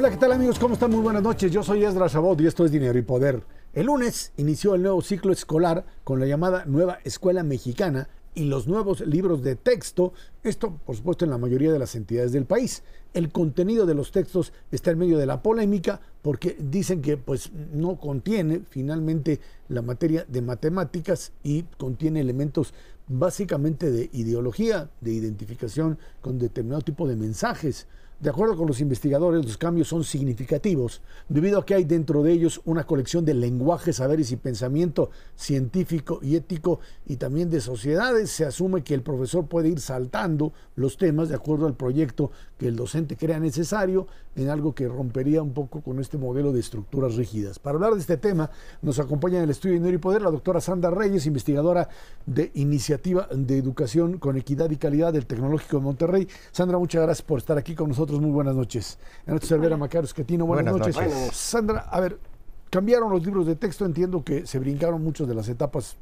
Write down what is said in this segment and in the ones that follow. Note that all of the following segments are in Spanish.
Hola, ¿qué tal amigos? ¿Cómo están? Muy buenas noches. Yo soy Esdras Chabot y esto es Dinero y Poder. El lunes inició el nuevo ciclo escolar con la llamada Nueva Escuela Mexicana y los nuevos libros de texto, esto por supuesto en la mayoría de las entidades del país. El contenido de los textos está en medio de la polémica porque dicen que pues no contiene finalmente la materia de matemáticas y contiene elementos básicamente de ideología, de identificación con determinado tipo de mensajes. De acuerdo con los investigadores, los cambios son significativos debido a que hay dentro de ellos una colección de lenguajes, saberes y pensamiento científico y ético y también de sociedades. Se asume que el profesor puede ir saltando los temas de acuerdo al proyecto que el docente crea necesario en algo que rompería un poco con este modelo de estructuras rígidas. Para hablar de este tema, nos acompaña en el estudio Dinero y Poder la doctora Sandra Reyes, investigadora de Iniciativa de Educación con Equidad y Calidad del Tecnológico de Monterrey. Sandra, muchas gracias por estar aquí con nosotros muy buenas noches. En nuestro Cervera Macario Esquetino, buenas, buenas noches. Sandra, a ver, cambiaron los libros de texto, entiendo que se brincaron muchas de las etapas,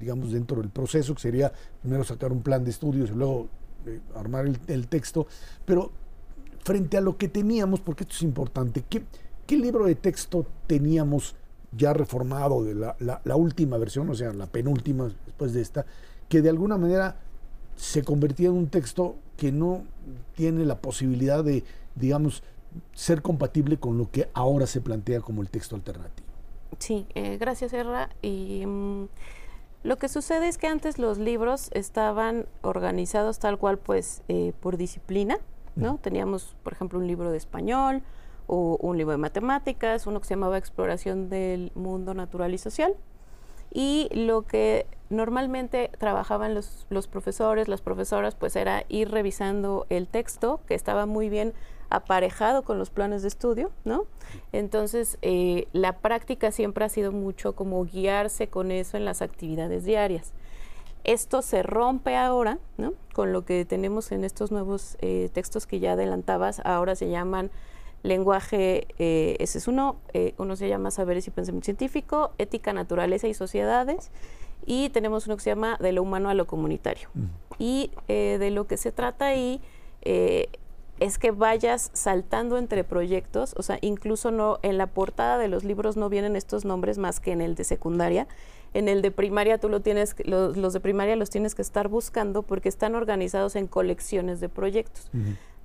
digamos, dentro del proceso, que sería primero sacar un plan de estudios y luego eh, armar el, texto, pero frente a lo que teníamos, porque esto es importante, ¿qué, qué libro de texto teníamos ya reformado de la, la última versión, o sea, la penúltima después de esta, que de alguna manera se convertía en un texto que no tiene la posibilidad de, digamos, ser compatible con lo que ahora se plantea como el texto alternativo. Sí, eh, gracias, Erra. Y mm, lo que sucede es que antes los libros estaban organizados tal cual, pues, eh, por disciplina, ¿no? Teníamos, por ejemplo, un libro de español o un libro de matemáticas, uno que se llamaba Exploración del Mundo Natural y Social, y lo que normalmente trabajaban los, los, profesores, las profesoras, pues era ir revisando el texto, que estaba muy bien aparejado con los planes de estudio, ¿no? Entonces, eh, la práctica siempre ha sido mucho como guiarse con eso en las actividades diarias. Esto se rompe ahora, ¿no? Con lo que tenemos en estos nuevos eh, textos que ya adelantabas, ahora se llaman lenguaje, eh, ese es uno, uno se llama saberes y pensamiento científico, ética, naturaleza y sociedades, y tenemos uno que se llama de lo humano a lo comunitario. Y de lo que se trata ahí es que vayas saltando entre proyectos, o sea, incluso no en la portada de los libros no vienen estos nombres más que en el de secundaria. En el de primaria tú lo tienes, los, los de primaria los tienes que estar buscando porque están organizados en colecciones de proyectos.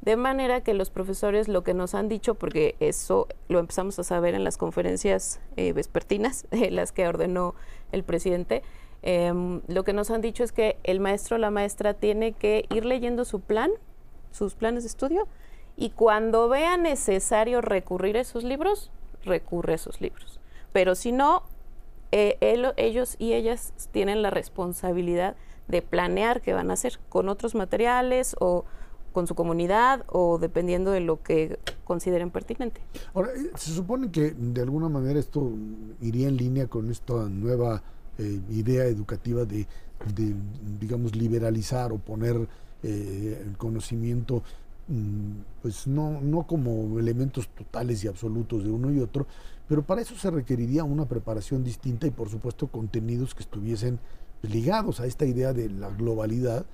De manera que los profesores lo que nos han dicho, porque eso lo empezamos a saber en las conferencias eh, vespertinas, las que ordenó el presidente, em, lo que nos han dicho es que el maestro o la maestra tiene que ir leyendo su plan, sus planes de estudio, y cuando vea necesario recurrir a esos libros, recurre a esos libros. Pero si no, eh, ellos y ellas tienen la responsabilidad de planear qué van a hacer con otros materiales o con su comunidad o dependiendo de lo que consideren pertinente. Ahora, eh, se supone que de alguna manera esto iría en línea con esta nueva eh, idea educativa de, digamos, liberalizar o poner eh, el conocimiento, mm, pues no, no como elementos totales y absolutos de uno y otro, pero para eso se requeriría una preparación distinta y por supuesto contenidos que estuviesen ligados a esta idea de la globalidad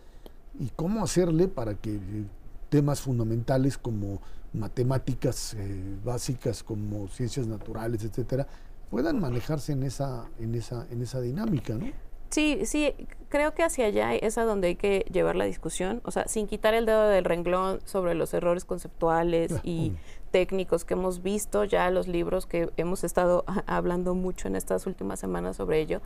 y cómo hacerle para que eh, temas fundamentales como matemáticas eh, básicas, como ciencias naturales, etcétera, puedan manejarse en esa, en esa, en esa dinámica, ¿no? Sí, sí, creo que hacia allá es a donde hay que llevar la discusión, o sea, sin quitar el dedo del renglón sobre los errores conceptuales y técnicos que hemos visto ya los libros que hemos estado hablando mucho en estas últimas semanas sobre ello.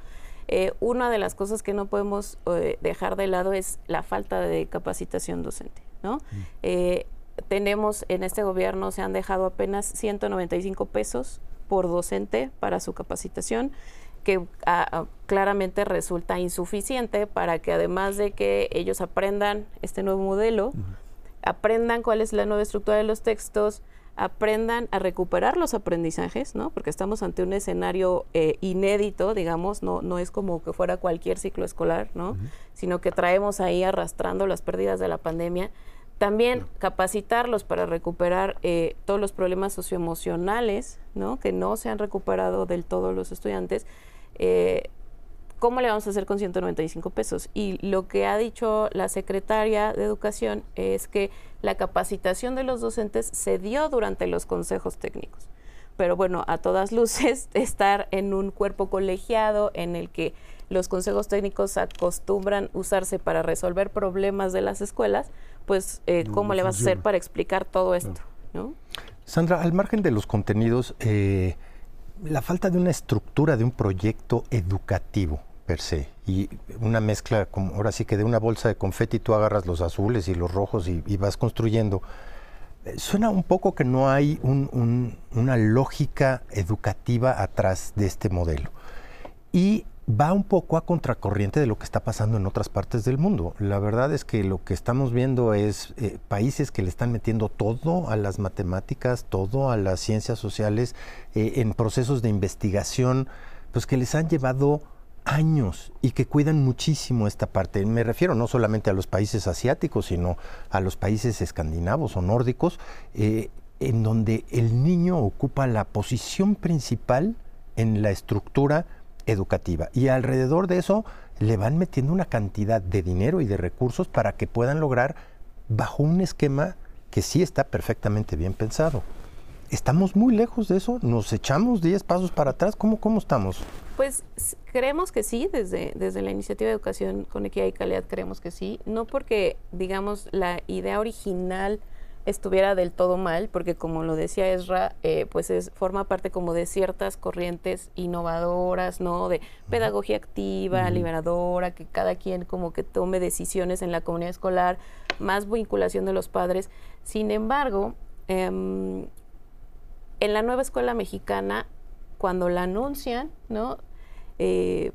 Eh, una de las cosas que no podemos eh, dejar de lado es la falta de capacitación docente. ¿no? Mm. Eh, tenemos en este gobierno, se han dejado apenas 195 pesos por docente para su capacitación que ah, ah, claramente resulta insuficiente para que además de que ellos aprendan este nuevo modelo, aprendan cuál es la nueva estructura de los textos, aprendan a recuperar los aprendizajes, ¿no? Porque estamos ante un escenario eh, inédito, digamos, no, no es como que fuera cualquier ciclo escolar, ¿no? Sino que traemos ahí arrastrando las pérdidas de la pandemia. También capacitarlos para recuperar eh, todos los problemas socioemocionales, ¿no? Que no se han recuperado del todo los estudiantes. Eh, ¿cómo le vamos a hacer con 195 pesos? Y lo que ha dicho la secretaria de Educación es que la capacitación de los docentes se dio durante los consejos técnicos. Pero bueno, a todas luces, estar en un cuerpo colegiado en el que los consejos técnicos acostumbran usarse para resolver problemas de las escuelas, pues eh, ¿cómo le vas a hacer para explicar todo esto? ¿no? Sandra, al margen de los contenidos, eh, la falta de una estructura de un proyecto educativo per se y una mezcla, como ahora sí que de una bolsa de confeti tú agarras los azules y los rojos y, vas construyendo. Eh, suena un poco que no hay una lógica educativa atrás de este modelo. Y va un poco a contracorriente de lo que está pasando en otras partes del mundo. La verdad es que lo que estamos viendo es eh, países que le están metiendo todo a las matemáticas, todo a las ciencias sociales, eh, en procesos de investigación, pues que les han llevado años y que cuidan muchísimo esta parte. Me refiero no solamente a los países asiáticos, sino a los países escandinavos o nórdicos, eh, en donde el niño ocupa la posición principal en la estructura educativa. Y alrededor de eso le van metiendo una cantidad de dinero y de recursos para que puedan lograr bajo un esquema que sí está perfectamente bien pensado. ¿Estamos muy lejos de eso? ¿Nos echamos 10 pasos para atrás? ¿Cómo, cómo estamos? Pues creemos que sí, desde, desde la iniciativa de educación con equidad y calidad creemos que sí, no porque, digamos, la idea original estuviera del todo mal, porque como lo decía Ezra, eh, pues es, forma parte como de ciertas corrientes innovadoras, ¿no? De pedagogía activa, liberadora, que cada quien como que tome decisiones en la comunidad escolar, más vinculación de los padres. Sin embargo, em, en la nueva escuela mexicana, cuando la anuncian, ¿no? Eh,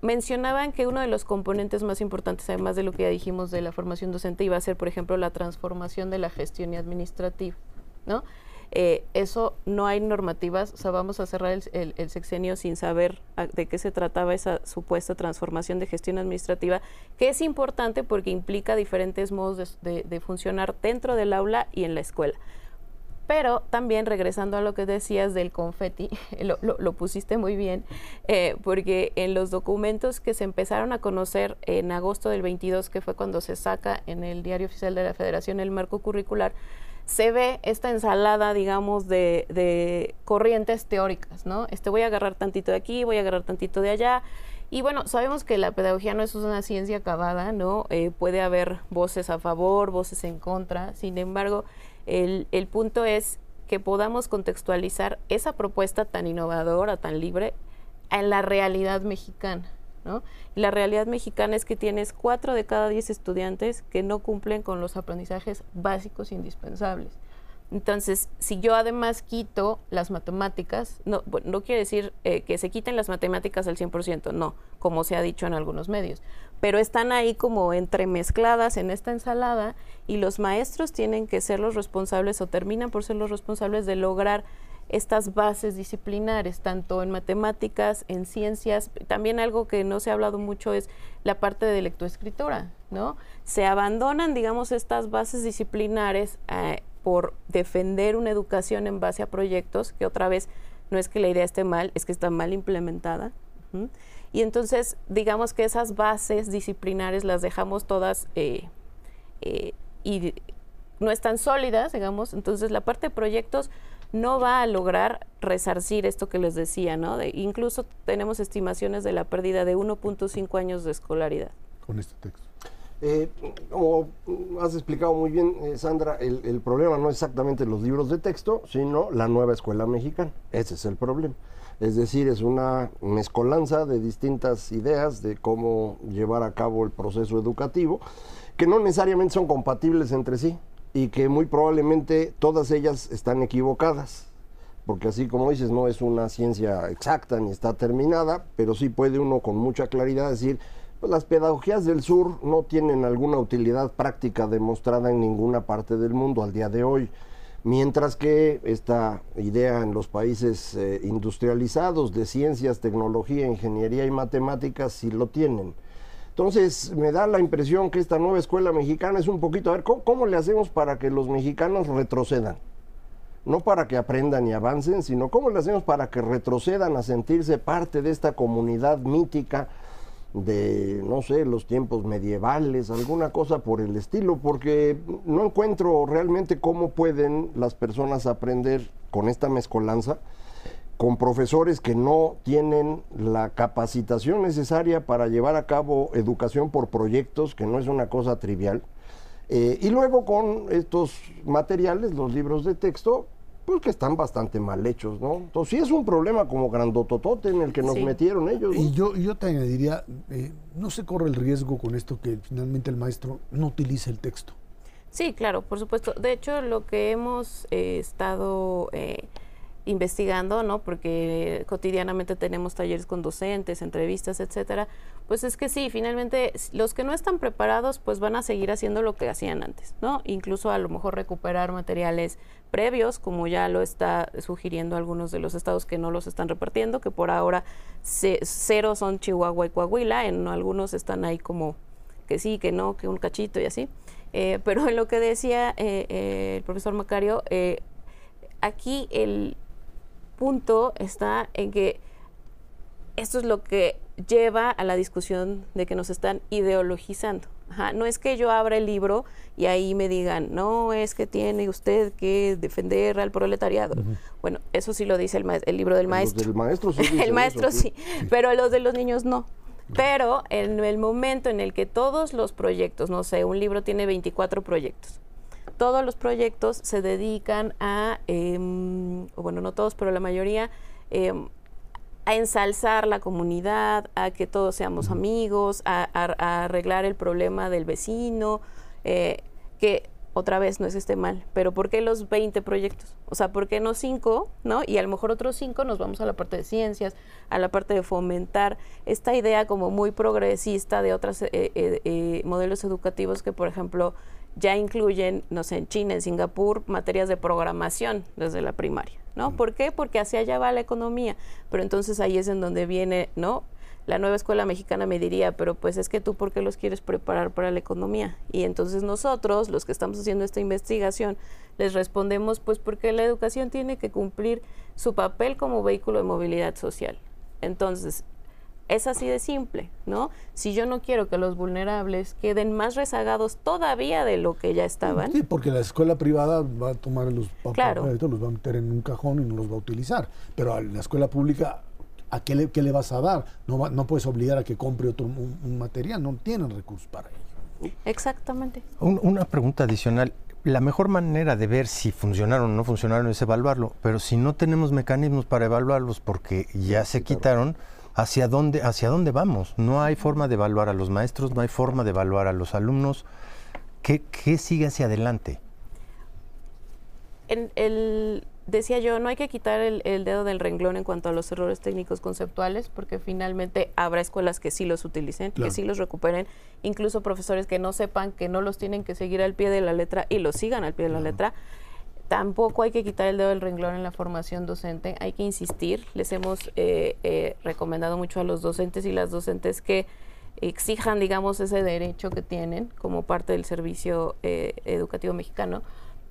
mencionaban que uno de los componentes más importantes, además de lo que ya dijimos de la formación docente, iba a ser, por ejemplo, la transformación de la gestión administrativa, ¿no? Eh, eso no hay normativas, o sea, vamos a cerrar el, sexenio sin saber de qué se trataba esa supuesta transformación de gestión administrativa, que es importante porque implica diferentes modos de funcionar dentro del aula y en la escuela. Pero también regresando a lo que decías del confeti, lo, pusiste muy bien, eh, porque en los documentos que se empezaron a conocer en agosto del 22, que fue cuando se saca en el Diario Oficial de la Federación el marco curricular, se ve esta ensalada, digamos, de, corrientes teóricas, ¿no? Este voy a agarrar tantito de aquí, voy a agarrar tantito de allá. Y bueno, sabemos que la pedagogía no es una ciencia acabada, ¿no? Eh, puede haber voces a favor, voces en contra. Sin embargo, el, punto es que podamos contextualizar esa propuesta tan innovadora, tan libre, en la realidad mexicana. ¿no? la realidad mexicana es que tienes cuatro de cada diez estudiantes que no cumplen con los aprendizajes básicos indispensables. Entonces, si yo además quito las matemáticas, no, no quiere decir eh, que se quiten las matemáticas al 100%, no, como se ha dicho en algunos medios, pero están ahí como entremezcladas en esta ensalada y los maestros tienen que ser los responsables o terminan por ser los responsables de lograr estas bases disciplinares, tanto en matemáticas, en ciencias, también algo que no se ha hablado mucho es la parte de lectoescritura, ¿no? Se abandonan, digamos, estas bases disciplinares eh, por defender una educación en base a proyectos, que otra vez no es que la idea esté mal, es que está mal implementada. Y entonces, digamos que esas bases disciplinares las dejamos todas eh, eh, y no están sólidas, digamos, entonces la parte de proyectos no va a lograr resarcir esto que les decía, ¿no? De, incluso tenemos estimaciones de la pérdida de 1.5 años de escolaridad. Con este texto. Eh, como has explicado muy bien, eh, Sandra, el, problema no es exactamente los libros de texto, sino la nueva escuela mexicana. Ese es el problema. Es decir, es una mezcolanza de distintas ideas de cómo llevar a cabo el proceso educativo, que no necesariamente son compatibles entre sí y que muy probablemente todas ellas están equivocadas. Porque así como dices, no es una ciencia exacta ni está terminada, pero sí puede uno con mucha claridad decir, pues las pedagogías del sur no tienen alguna utilidad práctica demostrada en ninguna parte del mundo al día de hoy, mientras que esta idea en los países eh, industrializados de ciencias, tecnología, ingeniería y matemáticas sí lo tienen. Entonces me da la impresión que esta nueva escuela mexicana es un poquito, a ver, ¿cómo, cómo le hacemos para que los mexicanos retrocedan? no para que aprendan y avancen, sino cómo le hacemos para que retrocedan a sentirse parte de esta comunidad mítica de, no sé, los tiempos medievales, alguna cosa por el estilo, porque no encuentro realmente cómo pueden las personas aprender con esta mezcolanza con profesores que no tienen la capacitación necesaria para llevar a cabo educación por proyectos, que no es una cosa trivial, eh, y luego con estos materiales, los libros de texto, pues que están bastante mal hechos, ¿no? Entonces sí es un problema como grandototote en el que nos metieron ellos. Y yo, yo te añadiría, eh, no se corre el riesgo con esto que finalmente el maestro no utilice el texto. Sí, claro, por supuesto. De hecho, lo que hemos eh, estado investigando, ¿no? Porque cotidianamente tenemos talleres con docentes, entrevistas, etcétera. Pues es que sí, finalmente los que no están preparados pues van a seguir haciendo lo que hacían antes, ¿no? Incluso a lo mejor recuperar materiales previos, como ya lo está sugiriendo algunos de los estados que no los están repartiendo, que por ahora cero son Chihuahua y Coahuila, en algunos están ahí como que sí, que no, que un cachito y así. Eh, pero en lo que decía eh, eh, el profesor Macario, aquí el, punto está en que esto es lo que lleva a la discusión de que nos están ideologizando. no es que yo abra el libro y ahí me digan, no, es que tiene usted que defender al proletariado. Bueno, eso sí lo dice el, el libro del maestro. Del maestro sí el maestro sí, pero los de los niños no. Pero en el momento en el que todos los proyectos, no sé, un libro tiene 24 proyectos, todos los proyectos se dedican a, em, bueno, no todos, pero la mayoría, em, a ensalzar la comunidad, a que todos seamos amigos, a, arreglar el problema del vecino, eh, que otra vez no es este mal, pero ¿por qué los 20 proyectos? O sea, ¿por qué no 5? ¿no? Y a lo mejor otros 5 nos vamos a la parte de ciencias, a la parte de fomentar esta idea como muy progresista de otros eh, eh, modelos educativos que, por ejemplo, ya incluyen, no sé, en China, en Singapur, materias de programación desde la primaria, ¿no? ¿Por qué? Porque hacia allá va la economía, pero entonces ahí es en donde viene, ¿no? La nueva escuela mexicana me diría, pero pues es que tú, ¿por qué los quieres preparar para la economía? Y entonces nosotros, los que estamos haciendo esta investigación, les respondemos, pues porque la educación tiene que cumplir su papel como vehículo de movilidad social. Entonces, es así de simple, ¿no? Si yo no quiero que los vulnerables queden más rezagados todavía de lo que ya estaban. Sí, porque la escuela privada va a tomar los papeles, los va a meter en un cajón y no los va a utilizar. Pero a la escuela pública, ¿a qué le, qué le vas a dar? No, no puedes obligar a que compre otro un, material, no tienen recursos para ello. Exactamente. una pregunta adicional la mejor manera de ver si funcionaron o no funcionaron es evaluarlo, pero si no tenemos mecanismos para evaluarlos porque ya se quitaron, hacia dónde, hacia dónde vamos. No hay forma de evaluar a los maestros, no hay forma de evaluar a los alumnos. ¿Qué, sigue hacia adelante? En el, decía yo, no hay que quitar el, dedo del renglón en cuanto a los errores técnicos conceptuales, porque finalmente habrá escuelas que sí los utilicen, que sí los recuperen, incluso profesores que no sepan que no los tienen que seguir al pie de la letra y los sigan al pie de la letra. Tampoco hay que quitar el dedo del renglón en la formación docente, hay que insistir. Les hemos eh, eh, recomendado mucho a los docentes y las docentes que exijan, digamos, ese derecho que tienen como parte del servicio eh, educativo mexicano.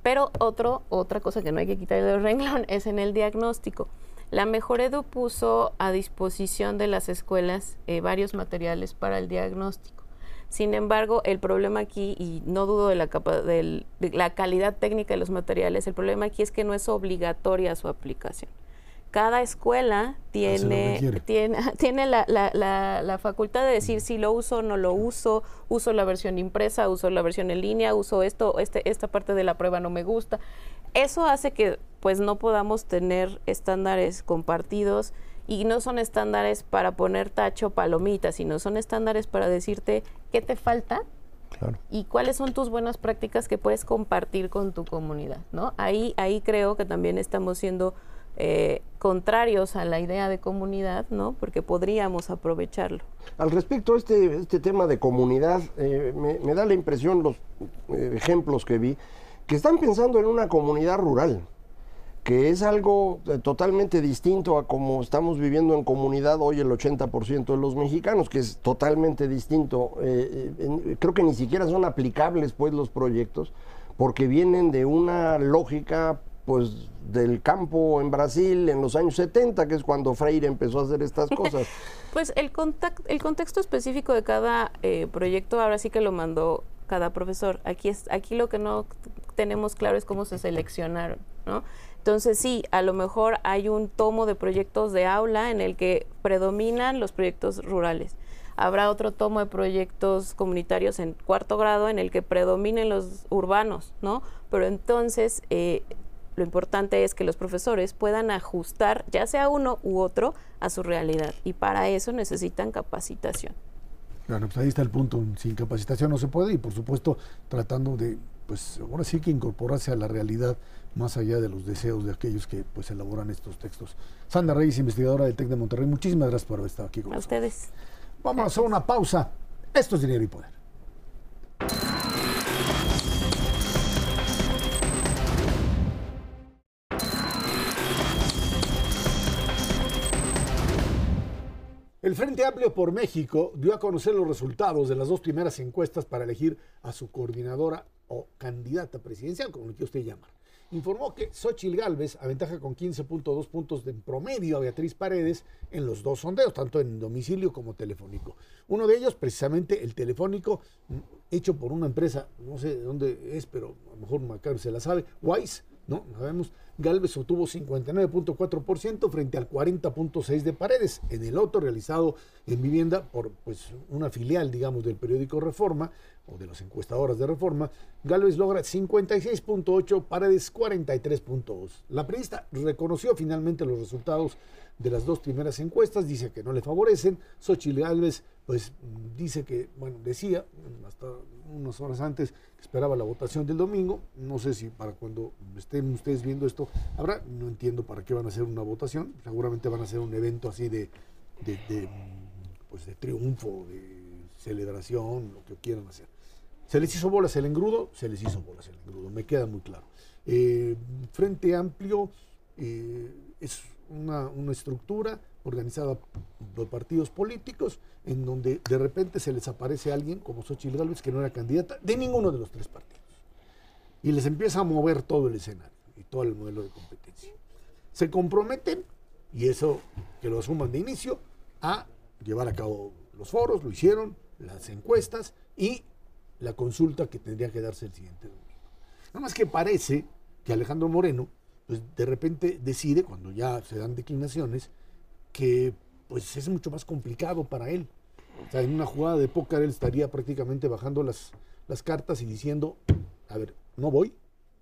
Pero otro, otra cosa que no hay que quitar el dedo del renglón es en el diagnóstico. La Mejor Edu puso a disposición de las escuelas varios materiales para el diagnóstico. Sin embargo, el problema aquí, y no dudo de la, de la calidad técnica de los materiales, el problema aquí es que no es obligatoria su aplicación. Cada escuela tiene, tiene, tiene la, la, la, facultad de decir si lo uso o no lo uso, uso la versión impresa, uso la versión en línea, uso esto, este, esta parte de la prueba no me gusta. Eso hace que pues no podamos tener estándares compartidos y no son estándares para poner tacho palomita, sino son estándares para decirte qué te falta y cuáles son tus buenas prácticas que puedes compartir con tu comunidad, ¿no? Ahí, ahí creo que también estamos siendo eh, contrarios a la idea de comunidad, ¿no? Porque podríamos aprovecharlo. Al respecto a este, este tema de comunidad, eh, me, da la impresión, los eh, ejemplos que vi, que están pensando en una comunidad rural que es algo eh, totalmente distinto a como estamos viviendo en comunidad hoy el 80% de los mexicanos, que es totalmente distinto. Eh, eh, creo que ni siquiera son aplicables pues los proyectos, porque vienen de una lógica pues del campo en Brasil en los años 70, que es cuando Freire empezó a hacer estas cosas. pues el, el contexto específico de cada eh, proyecto ahora sí que lo mandó cada profesor. Aquí, es, aquí lo que no tenemos claro es cómo se seleccionaron, ¿no? Entonces sí, a lo mejor hay un tomo de proyectos de aula en el que predominan los proyectos rurales. Habrá otro tomo de proyectos comunitarios en cuarto grado en el que predominen los urbanos, ¿no? Pero entonces eh, lo importante es que los profesores puedan ajustar ya sea uno u otro a su realidad y para eso necesitan capacitación. Claro, pues ahí está el punto. Sin capacitación no se puede y por supuesto tratando de, pues ahora sí que incorporarse a la realidad más allá de los deseos de aquellos que pues elaboran estos textos. Sandra Reyes, investigadora del TEC de Monterrey, muchísimas gracias por haber estado aquí con nosotros. A ustedes. Vamos a hacer una pausa. Esto es Dinero y Poder. El Frente Amplio por México dio a conocer los resultados de las dos primeras encuestas para elegir a su coordinadora o candidata presidencial, como lo que usted llamar informó que Xochil Gálvez aventaja con 15.2 puntos de promedio a Beatriz Paredes en los dos sondeos, tanto en domicilio como telefónico. Uno de ellos, precisamente el telefónico, hecho por una empresa, no sé de dónde es, pero a lo mejor Macario se la sabe, Wise, ¿no? Sabemos, Galvez obtuvo 59.4% frente al 40.6% de Paredes. En el otro, realizado en vivienda por pues, una filial, digamos, del periódico Reforma, o de las encuestadoras de Reforma, Galvez logra 56.8, Paredes 43.2. La periodista reconoció finalmente los resultados de las dos primeras encuestas, dice que no le favorecen. Xochitl Galvez, pues dice que, bueno, decía hasta unas horas antes que esperaba la votación del domingo. No sé si para cuando estén ustedes viendo esto habrá, no entiendo para qué van a hacer una votación. Seguramente van a hacer un evento así de, de, pues de triunfo, de celebración, lo que quieran hacer. Se les hizo bolas el engrudo, se les hizo bolas el engrudo, me queda muy claro. Eh, Frente Amplio eh, es una, estructura organizada por partidos políticos en donde de repente se les aparece alguien como Xochitl Gálvez que no era candidata de ninguno de los tres partidos. Y les empieza a mover todo el escenario y todo el modelo de competencia. Se comprometen, y eso que lo asuman de inicio, a llevar a cabo los foros, lo hicieron, las encuestas y la consulta que tendría que darse el siguiente domingo. Nada más que parece que Alejandro Moreno, pues de repente decide, cuando ya se dan declinaciones, que pues es mucho más complicado para él. O sea, en una jugada de póker él estaría prácticamente bajando las, las cartas y diciendo, a ver, no voy,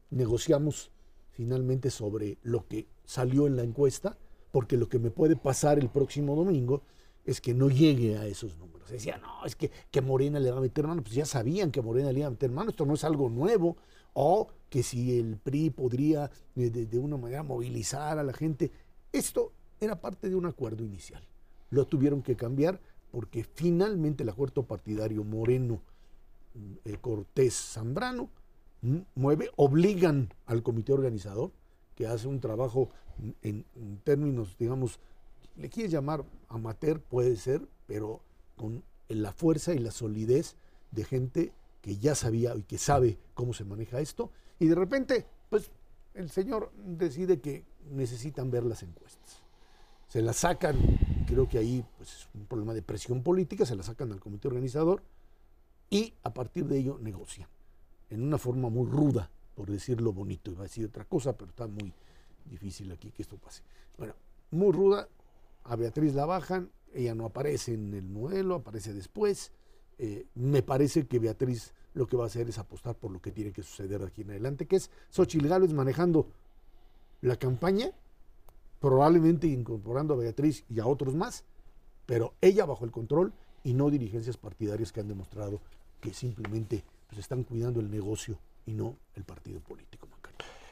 negociamos finalmente sobre lo que salió en la encuesta, porque lo que me puede pasar el próximo domingo es que no llegue a esos números. Decía, no, es que, que Morena le va a meter mano. Pues ya sabían que Morena le iba a meter mano, esto no es algo nuevo. O que si el PRI podría de, de una manera movilizar a la gente. Esto era parte de un acuerdo inicial. Lo tuvieron que cambiar porque finalmente el acuerdo partidario Moreno, mm, eh, Cortés, Zambrano, mm, mueve, obligan al comité organizador, que hace un trabajo en, en términos, digamos, le quieres llamar amateur, puede ser, pero con la fuerza y la solidez de gente que ya sabía y que sabe cómo se maneja esto, y de repente, pues el señor decide que necesitan ver las encuestas. Se las sacan, creo que ahí pues, es un problema de presión política, se las sacan al comité organizador y a partir de ello negocian, en una forma muy ruda, por decirlo bonito, iba a decir otra cosa, pero está muy difícil aquí que esto pase. Bueno, muy ruda, a Beatriz la bajan, ella no aparece en el modelo, aparece después. Eh, me parece que Beatriz lo que va a hacer es apostar por lo que tiene que suceder aquí en adelante, que es Xochitl Gálvez manejando la campaña, probablemente incorporando a Beatriz y a otros más, pero ella bajo el control y no dirigencias partidarias que han demostrado que simplemente pues, están cuidando el negocio y no el partido político.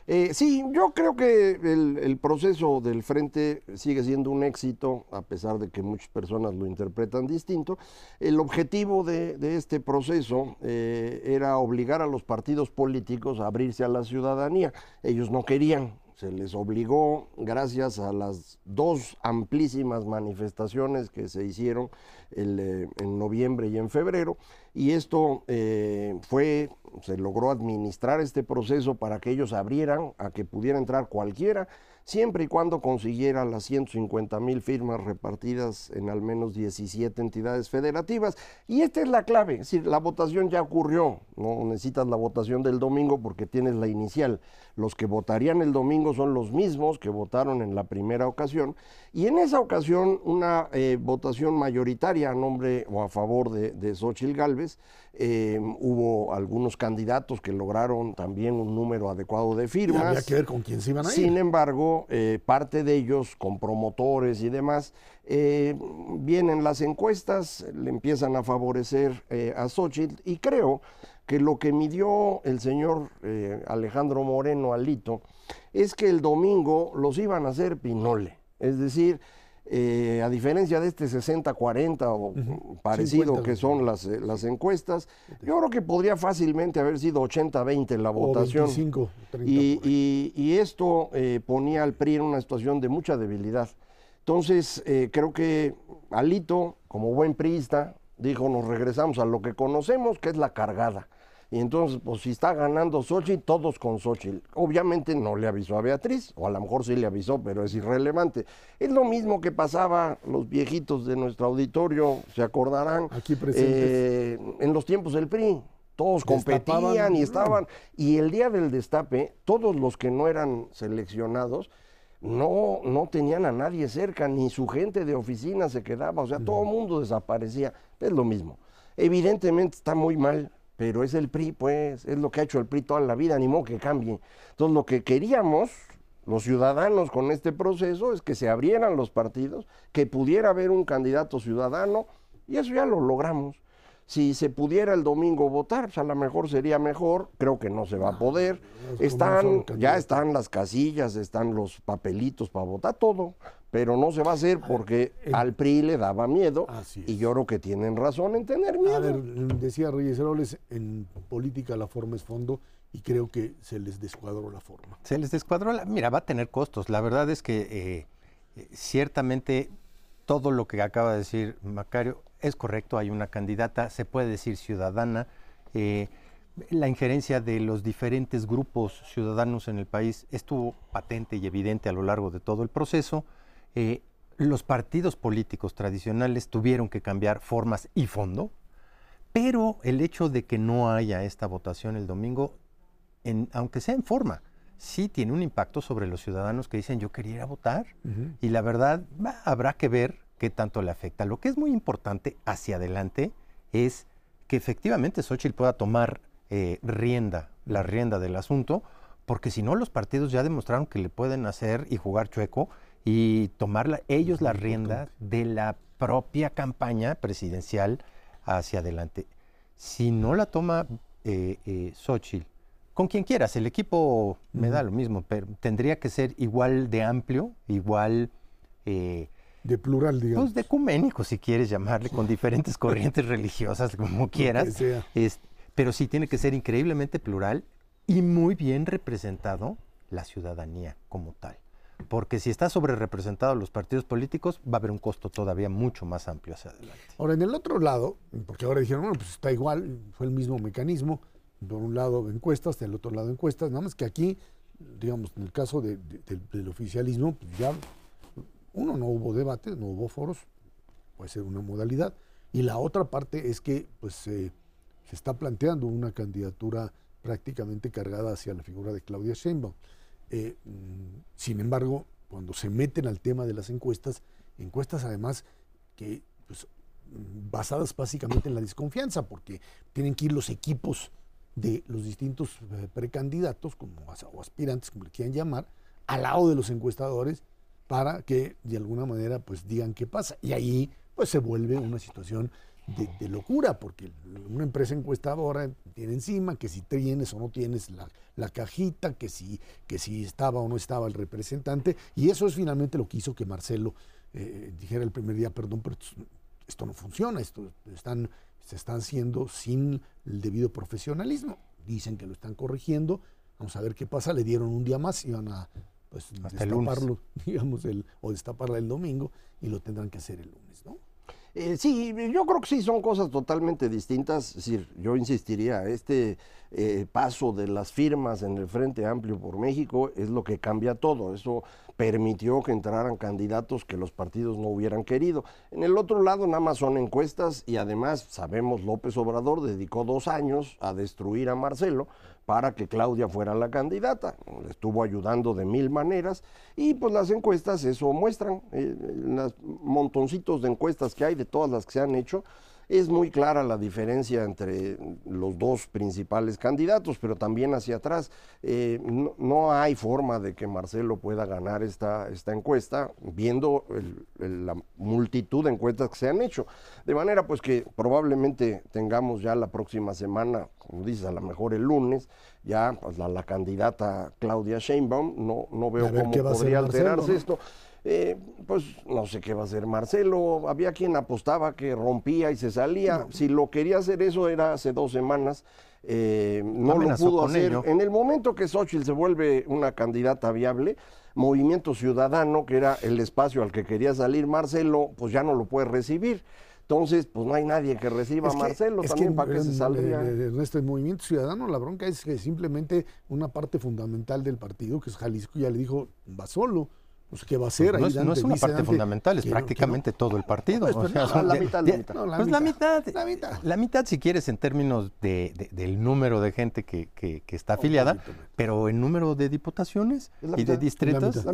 Eh, sí, yo creo que el, proceso del frente sigue siendo un éxito, a pesar de que muchas personas lo interpretan distinto. El objetivo de, este proceso eh, era obligar a los partidos políticos a abrirse a la ciudadanía. Ellos no querían, se les obligó, gracias a las dos amplísimas manifestaciones que se hicieron eh, en noviembre y en febrero, y esto eh, fue, se logró administrar este proceso para que ellos abrieran a que pudiera entrar cualquiera siempre y cuando consiguiera las 150 mil firmas repartidas en al menos 17 entidades federativas. Y esta es la clave, es decir, la votación ya ocurrió, no necesitas la votación del domingo porque tienes la inicial. Los que votarían el domingo son los mismos que votaron en la primera ocasión, y en esa ocasión una eh, votación mayoritaria a nombre o a favor de, de Xochitl Galvez, eh, hubo algunos candidatos que lograron también un número adecuado de firmas. había que ver con quién se iban a ir. Sin embargo, eh, parte de ellos, con promotores y demás, eh, vienen las encuestas, le empiezan a favorecer a Xochitl y creo que lo que midió el señor Alejandro Moreno Alito es que el domingo los iban a hacer pinole. Es decir, eh, a diferencia de este 60-40 o parecido que son las, eh, las encuestas, yo creo que podría fácilmente haber sido 80-20 la votación. y, esto eh, ponía al PRI en una situación de mucha debilidad. Entonces, creo que Alito, como buen priista, dijo, nos regresamos a lo que conocemos, que es la cargada. Y entonces, pues si está ganando Xochitl, todos con Xochitl. Obviamente no le avisó a Beatriz, o a lo mejor sí le avisó, pero es irrelevante. Es lo mismo que pasaba los viejitos de nuestro auditorio, se acordarán, Aquí eh, en los tiempos del PRI. Todos competían y estaban. Y el día del destape, todos los que no eran seleccionados, no, no tenían a nadie cerca, ni su gente de oficina se quedaba, o sea, todo el mundo desaparecía. Es lo mismo. Evidentemente está muy mal pero es el PRI, pues, es lo que ha hecho el PRI toda la vida, ni modo que cambie. Entonces, lo que queríamos, los ciudadanos con este proceso, es que se abrieran los partidos, que pudiera haber un candidato ciudadano, y eso ya lo logramos. Si se pudiera el domingo votar, pues a lo mejor sería mejor, creo que no se va a poder. Están, ya están las casillas, están los papelitos para votar, todo, pero no se va a hacer porque al PRI le daba miedo y yo creo que tienen razón en tener miedo. A ver, decía Reyes Heroles, en política la forma es fondo y creo que se les descuadró la forma. Se les descuadró, la, mira, va a tener costos. La verdad es que eh, eh, ciertamente todo lo que acaba de decir Macario es correcto, hay una candidata, se puede decir ciudadana. Eh, la injerencia de los diferentes grupos ciudadanos en el país estuvo patente y evidente a lo largo de todo el proceso. Eh, los partidos políticos tradicionales tuvieron que cambiar formas y fondo, pero el hecho de que no haya esta votación el domingo, aunque sea en forma, sí tiene un impacto sobre los ciudadanos que dicen yo quería ir a votar. Y la verdad, habrá que ver qué tanto le afecta. Lo que es muy importante hacia adelante es que efectivamente Xochitl pueda tomar eh, rienda, la rienda del asunto, porque si no los partidos ya demostraron que le pueden hacer y jugar chueco y tomar ellos la rienda de la propia campaña presidencial hacia adelante. Si no la toma eh, eh, Xochitl, con quien quieras, el equipo me da lo mismo, pero tendría que ser igual de amplio, igual eh, de plural, digamos. Pues de ecuménico, si quieres llamarle, con diferentes corrientes religiosas, como quieras. Es, pero sí tiene que ser increíblemente plural y muy bien representado la ciudadanía como tal. Porque si está sobre representado los partidos políticos, va a haber un costo todavía mucho más amplio hacia adelante. Ahora, en el otro lado, porque ahora dijeron, bueno, pues está igual, fue el mismo mecanismo, por un lado encuestas, del otro lado encuestas, nada más que aquí, digamos, en el caso del oficialismo, pues ya uno, no hubo debate, no hubo foros, puede ser una modalidad. Y la otra parte es que pues, se está planteando una candidatura prácticamente cargada hacia la figura de Claudia Sheinbaum. Eh, mm, sin embargo, cuando se meten al tema de las encuestas, encuestas además que pues, mm, basadas básicamente en la desconfianza, porque tienen que ir los equipos de los distintos eh, precandidatos como, o aspirantes, como le quieran llamar, al lado de los encuestadores para que de alguna manera pues digan qué pasa. Y ahí pues se vuelve una situación de, locura, porque una empresa encuestadora tiene encima que si tienes o no tienes la, cajita, que si, que si estaba o no estaba el representante, y eso es finalmente lo que hizo que Marcelo eh, dijera el primer día, perdón, pero esto, no funciona, esto están, se están haciendo sin el debido profesionalismo. Dicen que lo están corrigiendo, vamos a ver qué pasa, le dieron un día más, iban a pues destaparlo, digamos, el, o destaparla el domingo y lo tendrán que hacer el lunes, ¿no? Eh, sí, yo creo que sí, son cosas totalmente distintas. Es decir, yo insistiría, este eh, paso de las firmas en el Frente Amplio por México es lo que cambia todo. Eso permitió que entraran candidatos que los partidos no hubieran querido. En el otro lado nada más son encuestas y además sabemos López Obrador dedicó dos años a destruir a Marcelo para que Claudia fuera la candidata. Le estuvo ayudando de mil maneras y pues las encuestas eso muestran, eh, los montoncitos de encuestas que hay de todas las que se han hecho, es muy clara la diferencia entre los dos principales candidatos, pero también hacia atrás. Eh, no, hay forma de que Marcelo pueda ganar esta, esta encuesta, viendo la multitud de encuestas que se han hecho. De manera pues que probablemente tengamos ya la próxima semana, como dices, a lo mejor el lunes, ya pues, la, candidata Claudia Sheinbaum, no, no veo cómo podría alterarse esto. Eh, pues no sé qué va a hacer Marcelo. Había quien apostaba que rompía y se salía. Si lo quería hacer eso era hace dos semanas. Eh, no lo pudo hacer. En el momento que Xochitl se vuelve una candidata viable, Movimiento Ciudadano, que era el espacio al que quería salir Marcelo, pues ya no lo puede recibir. Entonces, pues no hay nadie que reciba a Marcelo también para que se saldría. Nuestro movimiento ciudadano, la bronca es que simplemente una parte fundamental del partido, que es Jalisco, ya le dijo, va solo. Pues, ¿qué va a hacer? No, es, una parte fundamental, es prácticamente todo el partido. la, mitad, pues la, mitad, la mitad. La mitad, si quieres, en términos de, del número de gente que, que, está afiliada, pero en número de diputaciones y de distritos. La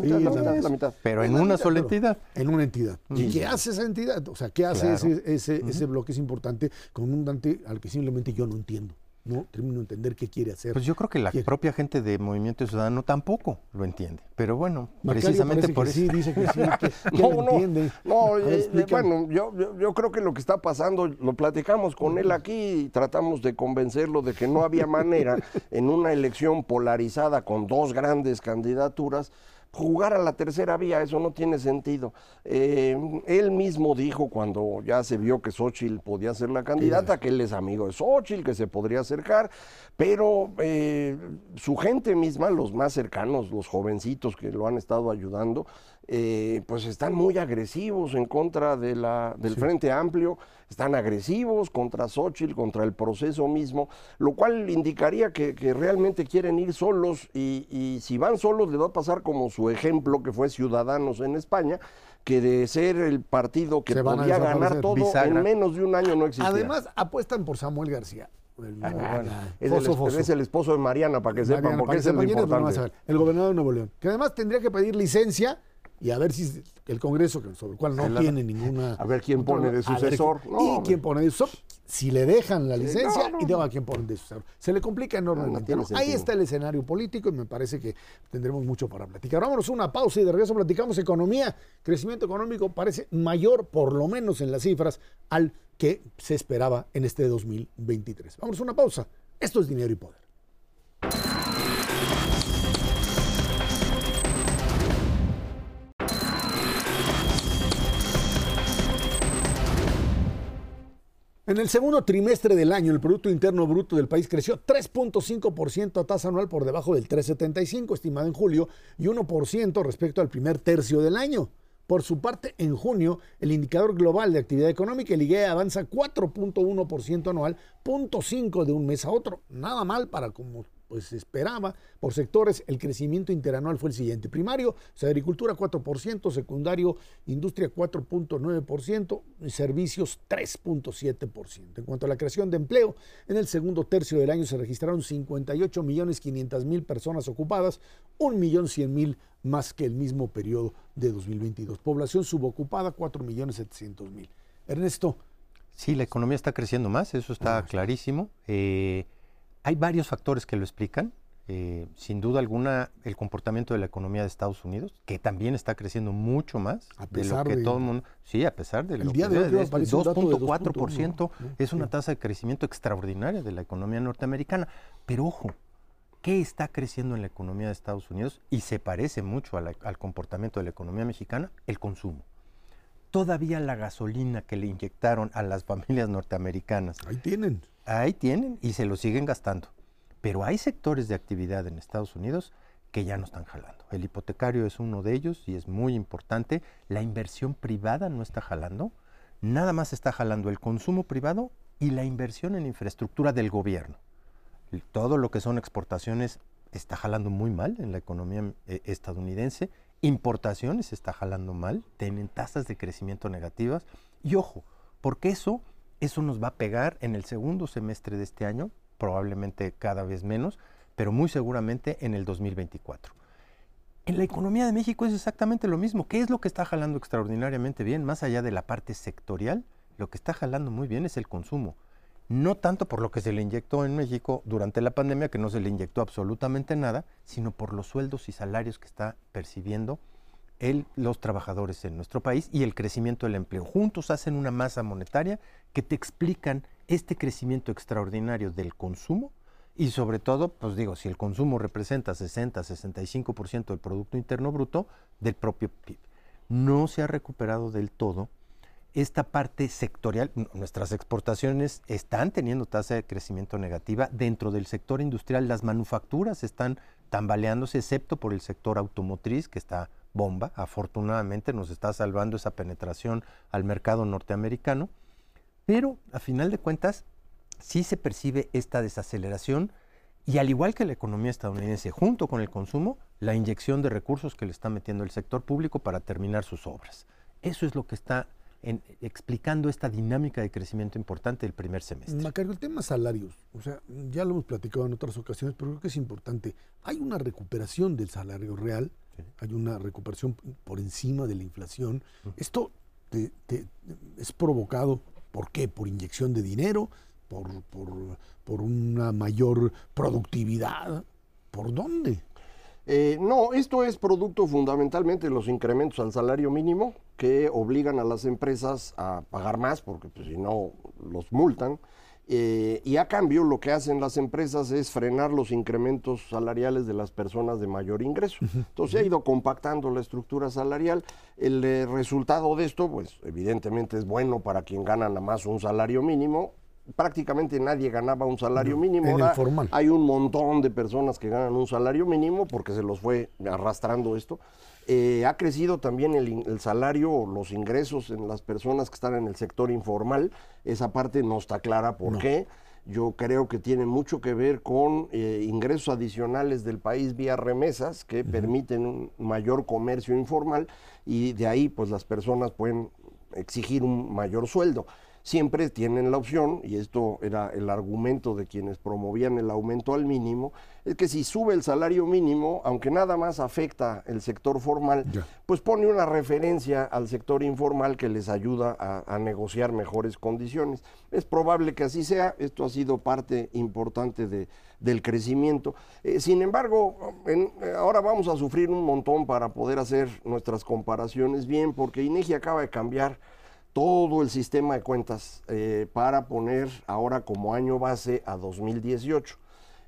mitad, Pero en una sola entidad. En una entidad. ¿Y qué hace esa entidad? O sea, ¿qué hace ese, ese, ese bloque es importante con un Dante al que simplemente yo no entiendo? No termino de entender qué quiere hacer. Pues yo creo que la propia gente de Movimiento Ciudadano tampoco lo entiende. Pero bueno, precisamente por eso. Sí, dice que sí, que, no, no, entiende. No, eh, eh, bueno, yo, yo, creo que lo que está pasando, lo platicamos con él aquí y tratamos de convencerlo de que no había manera en una elección polarizada con dos grandes candidaturas jugar a la tercera vía, eso no tiene sentido. Eh, él mismo dijo cuando ya se vio que Xochitl podía ser la candidata, que él es amigo de Xochitl, que se podría acercar, pero eh, su gente misma, los más cercanos, los jovencitos que lo han estado ayudando, eh, pues están muy agresivos en contra de la, del Frente Amplio, están agresivos contra Xochitl, contra el proceso mismo, lo cual indicaría que, realmente quieren ir solos y, si van solos le va a pasar como su ejemplo que fue Ciudadanos en España, que de ser el partido que podía ganar todo en menos de un año no existía. Además apuestan por Samuel García. Ah, es, el, esposo de Mariana, para que sepan, porque es el importante. El gobernador de Nuevo León, que además tendría que pedir licencia y a ver si el Congreso, sobre el cual no tiene ninguna... A ver quién pone de sucesor. y quién pone de sucesor, si le dejan la licencia y luego a quién pone de sucesor. Se le complica enormemente. Ahí está el escenario político y me parece que tendremos mucho para platicar. Vámonos una pausa y de regreso platicamos economía. Crecimiento económico parece mayor, por lo menos en las cifras, al que se esperaba en este 2023. Vámonos una pausa. Esto es Dinero y Poder. En el segundo trimestre del año, el Producto Interno Bruto del país creció 3.5% a tasa anual por debajo del 3.75 estimado en julio y 1% respecto al primer tercio del año. Por su parte, en junio, el indicador global de actividad económica, el IGE, avanza 4.1% anual, 0.5 de un mes a otro. Nada mal para como pues se esperaba. Por sectores, el crecimiento interanual fue el siguiente. Primario, agricultura 4%, secundario, industria 4.9% y servicios 3.7%. En cuanto a la creación de empleo, en el segundo tercio del año se registraron 58 millones 500 mil personas ocupadas, 1 millón 100 mil más que el mismo periodo de 2022. Población subocupada 4 millones 700 mil. Ernesto. Sí, la economía está creciendo más, eso está clarísimo. Eh, hay varios factores que lo explican. Eh, sin duda alguna, el comportamiento de la economía de Estados Unidos, que también está creciendo mucho más a pesar de lo que todo el mundo. Sí, a pesar de lo día que de 2.4% es una tasa de crecimiento extraordinaria de la economía norteamericana. Pero ojo, ¿qué está creciendo en la economía de Estados Unidos? Y se parece mucho al comportamiento de la economía mexicana, el consumo. Todavía la gasolina que le inyectaron a las familias norteamericanas. Ahí tienen ahí tienen y se lo siguen gastando. Pero hay sectores de actividad en Estados Unidos que ya no están jalando. El hipotecario es uno de ellos y es muy importante. La inversión privada no está jalando. nada más está jalando el consumo privado y la inversión en infraestructura del gobierno. Todo lo que son exportaciones está jalando muy mal en la economía eh, estadounidense, importaciones está jalando mal, tienen tasas de crecimiento negativas y ojo, porque eso, eso nos va a pegar en el segundo semestre de este año, probablemente cada vez menos, pero muy seguramente en el 2024. En la economía de México es exactamente lo mismo. ¿Qué es lo que está jalando extraordinariamente bien? Más allá de la parte sectorial, lo que está jalando muy bien es el consumo. No tanto por lo que se le inyectó en México durante la pandemia, que no se le inyectó absolutamente nada, sino por los sueldos y salarios que está percibiendo el, los trabajadores en nuestro país y el crecimiento del empleo. Juntos hacen una masa monetaria que te explican este crecimiento extraordinario del consumo y sobre todo, pues digo, si el consumo representa 60, 65% del Producto Interno Bruto del propio PIB, no se ha recuperado del todo esta parte sectorial. Nuestras exportaciones están teniendo tasa de crecimiento negativa. Dentro del sector industrial, las manufacturas están tambaleándose, excepto por el sector automotriz, que está bomba. Afortunadamente nos está salvando esa penetración al mercado norteamericano. Pero, a final de cuentas, sí se percibe esta desaceleración y al igual que la economía estadounidense, junto con el consumo, la inyección de recursos que le está metiendo el sector público para terminar sus obras. Eso es lo que está explicando esta dinámica de crecimiento importante del primer semestre. Macario, el tema salarios, o sea, ya lo hemos platicado en otras ocasiones, pero creo que es importante. Hay una recuperación del salario real, hay una recuperación por encima de la inflación. Esto es provocado, ¿por qué? Por inyección de dinero, por, por, una mayor productividad. ¿Por dónde? Eh, no, esto es producto fundamentalmente de los incrementos al salario mínimo que obligan a las empresas a pagar más porque pues, si no los multan. Eh, y a cambio lo que hacen las empresas es frenar los incrementos salariales de las personas de mayor ingreso. Entonces se ha ido compactando la estructura salarial. El eh, resultado de esto, pues evidentemente es bueno para quien gana nada más un salario mínimo prácticamente nadie ganaba un salario mínimo. Ahora hay un montón de personas que ganan un salario mínimo porque se los fue arrastrando esto. Eh, ha crecido también el, salario, los ingresos en las personas que están en el sector informal. Esa parte no está clara por qué. Yo creo que tiene mucho que ver con eh, ingresos adicionales del país vía remesas que permiten un mayor comercio informal y de ahí pues las personas pueden exigir un mayor sueldo siempre tienen la opción, y esto era el argumento de quienes promovían el aumento al mínimo, es que si sube el salario mínimo, aunque nada más afecta el sector formal, pues pone una referencia al sector informal que les ayuda a, negociar mejores condiciones. Es probable que así sea, esto ha sido parte importante de, del crecimiento. Eh, sin embargo, ahora vamos a sufrir un montón para poder hacer nuestras comparaciones bien, porque INEGI acaba de cambiar todo el sistema de cuentas eh, para poner ahora como año base a 2018.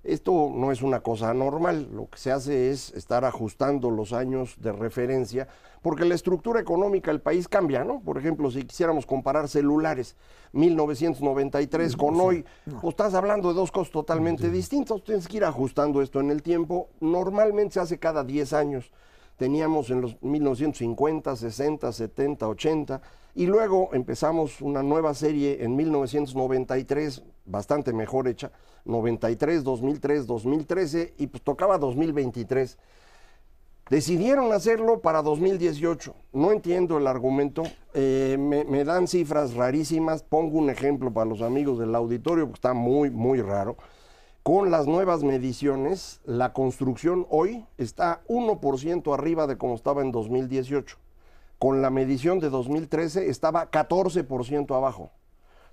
Esto no es una cosa normal, lo que se hace es estar ajustando los años de referencia, porque la estructura económica del país cambia, ¿no? Por ejemplo, si quisiéramos comparar celulares 1993 con hoy, pues estás hablando de dos cosas totalmente distintas, tienes que ir ajustando esto en el tiempo, normalmente se hace cada 10 años. Teníamos en los 1950, 60, 70, 80, y luego empezamos una nueva serie en 1993, bastante mejor hecha, 93, 2003, 2013, y pues tocaba 2023. Decidieron hacerlo para 2018. No entiendo el argumento. Eh, me, me, dan cifras rarísimas. Pongo un ejemplo para los amigos del auditorio, porque está muy, muy raro. Con las nuevas mediciones, la construcción hoy está 1% arriba de como estaba en 2018. Con la medición de 2013 estaba 14% abajo.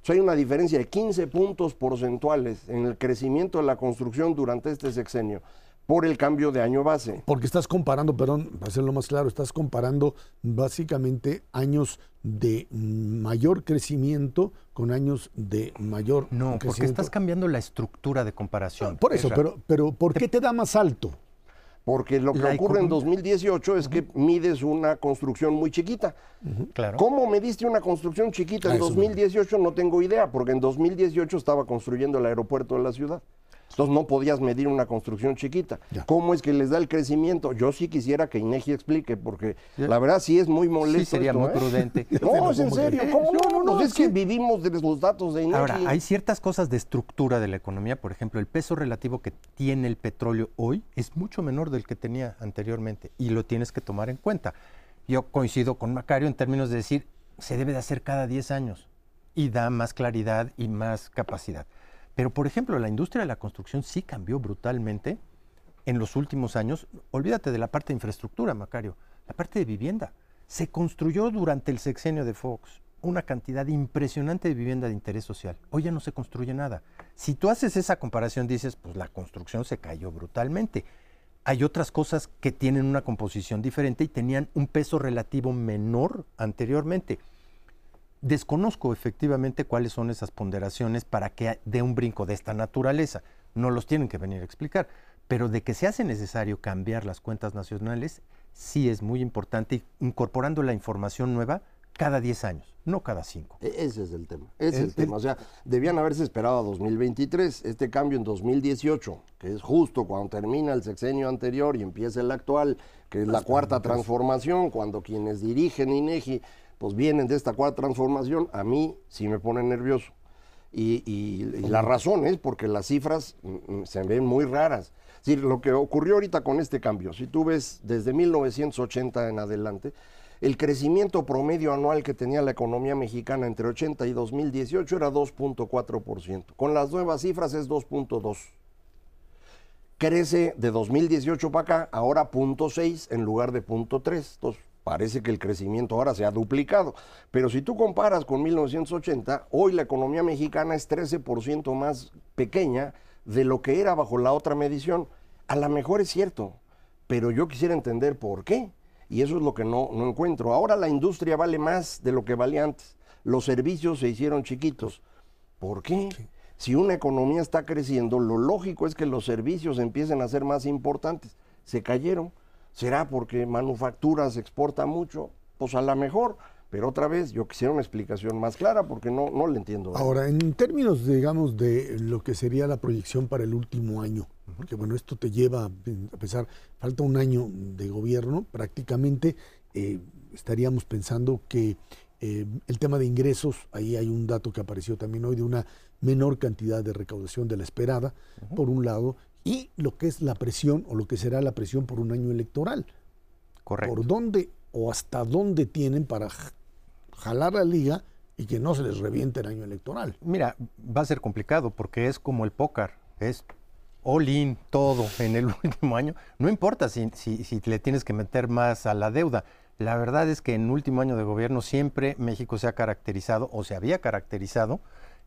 O hay una diferencia de 15 puntos porcentuales en el crecimiento de la construcción durante este sexenio por el cambio de año base. Porque estás comparando, perdón, para hacerlo más claro, estás comparando básicamente años de mayor crecimiento con años de mayor No, porque estás cambiando la estructura de comparación. por eso, pero, pero ¿por qué te da más alto? Porque lo que ocurre en 2018 es que mides una construcción muy chiquita. claro. ¿Cómo mediste una construcción chiquita en 2018? No tengo idea, porque en 2018 estaba construyendo el aeropuerto de la ciudad. Entonces no podías medir una construcción chiquita. Ya. ¿Cómo es que les da el crecimiento? Yo sí quisiera que Inegi explique, porque la verdad sí es muy molesto. Sí, sería esto, muy ¿eh? prudente. No, es en serio. ¿Cómo no? No, no, Pues es que vivimos de los datos de Inegi. Ahora, hay ciertas cosas de estructura de la economía, por ejemplo, el peso relativo que tiene el petróleo hoy es mucho menor del que tenía anteriormente y lo tienes que tomar en cuenta. Yo coincido con Macario en términos de decir, se debe de hacer cada 10 años y da más claridad y más capacidad. Pero, por ejemplo, la industria de la construcción sí cambió brutalmente en los últimos años. Olvídate de la parte de infraestructura, Macario, la parte de vivienda. Se construyó durante el sexenio de Fox una cantidad impresionante de vivienda de interés social. Hoy ya no se construye nada. Si tú haces esa comparación, dices, pues la construcción se cayó brutalmente. Hay otras cosas que tienen una composición diferente y tenían un peso relativo menor anteriormente. Desconozco efectivamente cuáles son esas ponderaciones para que dé un brinco de esta naturaleza. No los tienen que venir a explicar. Pero de que se hace necesario cambiar las cuentas nacionales, sí es muy importante, incorporando la información nueva cada 10 años, no cada 5. E- Ese es el tema. Ese es el El- tema. O sea, debían haberse esperado a 2023. Este cambio en 2018, que es justo cuando termina el sexenio anterior y empieza el actual, que es la cuarta transformación, cuando quienes dirigen INEGI, pues vienen de esta cuarta transformación, a mí sí me pone nervioso. Y, y- y la razón es porque las cifras mm, mm, se ven muy raras. Es decir, lo que ocurrió ahorita con este cambio, si tú ves desde 1980 en adelante, el crecimiento promedio anual que tenía la economía mexicana entre 80 y 2018 era 2.4%. Con las nuevas cifras es 2.2%. Crece de 2018 para acá, ahora 0.6 en lugar de 0.3. Entonces, parece que el crecimiento ahora se ha duplicado. Pero si tú comparas con 1980, hoy la economía mexicana es 13% más pequeña de lo que era bajo la otra medición. A lo mejor es cierto, pero yo quisiera entender por qué. Y eso es lo que no, no encuentro. Ahora la industria vale más de lo que valía antes. Los servicios se hicieron chiquitos. ¿Por qué? Si una economía está creciendo, lo lógico es que los servicios empiecen a ser más importantes. Se cayeron. ¿Será porque manufactura se exporta mucho? Pues a lo mejor. Pero otra vez, yo quisiera una explicación más clara porque no, no le entiendo. Ahora, en términos, digamos, de lo que sería la proyección para el último año, porque bueno, esto te lleva, a pesar, falta un año de gobierno, prácticamente eh, estaríamos pensando que eh, el tema de ingresos, ahí hay un dato que apareció también hoy de una menor cantidad de recaudación de la esperada, por un lado, y lo que es la presión o lo que será la presión por un año electoral. Correcto. ¿Por dónde o hasta dónde tienen para jalar la liga y que no se les reviente el año electoral? Mira, va a ser complicado porque es como el póker, es all in, todo en el último año. No importa si, si, si le tienes que meter más a la deuda. La verdad es que en el último año de gobierno siempre México se ha caracterizado o se había caracterizado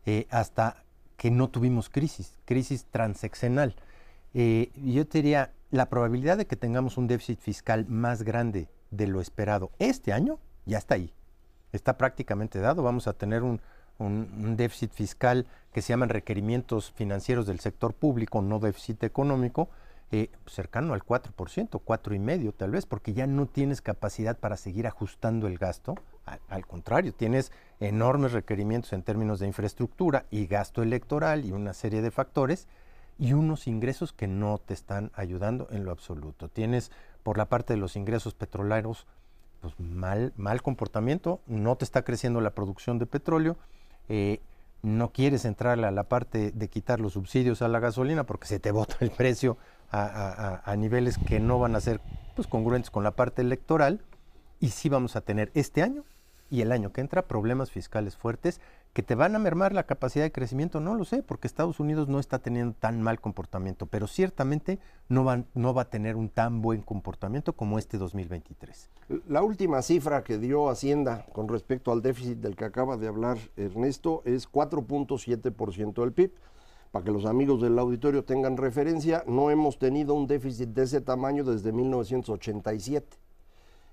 eh, hasta que no tuvimos crisis, crisis transeccional. Eh, yo te diría, la probabilidad de que tengamos un déficit fiscal más grande de lo esperado este año ya está ahí está prácticamente dado. Vamos a tener un, déficit fiscal que se llaman requerimientos financieros del sector público, no déficit económico, eh, cercano al 4%, 4,5% tal vez, porque ya no tienes capacidad para seguir ajustando el gasto. Al, al contrario, tienes enormes requerimientos en términos de infraestructura y gasto electoral y una serie de factores y unos ingresos que no te están ayudando en lo absoluto. Tienes por la parte de los ingresos petroleros pues mal, mal comportamiento, no te está creciendo la producción de petróleo, eh, no quieres entrarle a la parte de quitar los subsidios a la gasolina porque se te bota el precio a- a niveles que no van a ser pues, congruentes con la parte electoral y sí vamos a tener este año y el año que entra problemas fiscales fuertes que te van a mermar la capacidad de crecimiento, no lo sé, porque Estados Unidos no está teniendo tan mal comportamiento, pero ciertamente no va, no va a tener un tan buen comportamiento como este 2023. La última cifra que dio Hacienda con respecto al déficit del que acaba de hablar Ernesto es 4.7% del PIB. Para que los amigos del auditorio tengan referencia, no hemos tenido un déficit de ese tamaño desde 1987.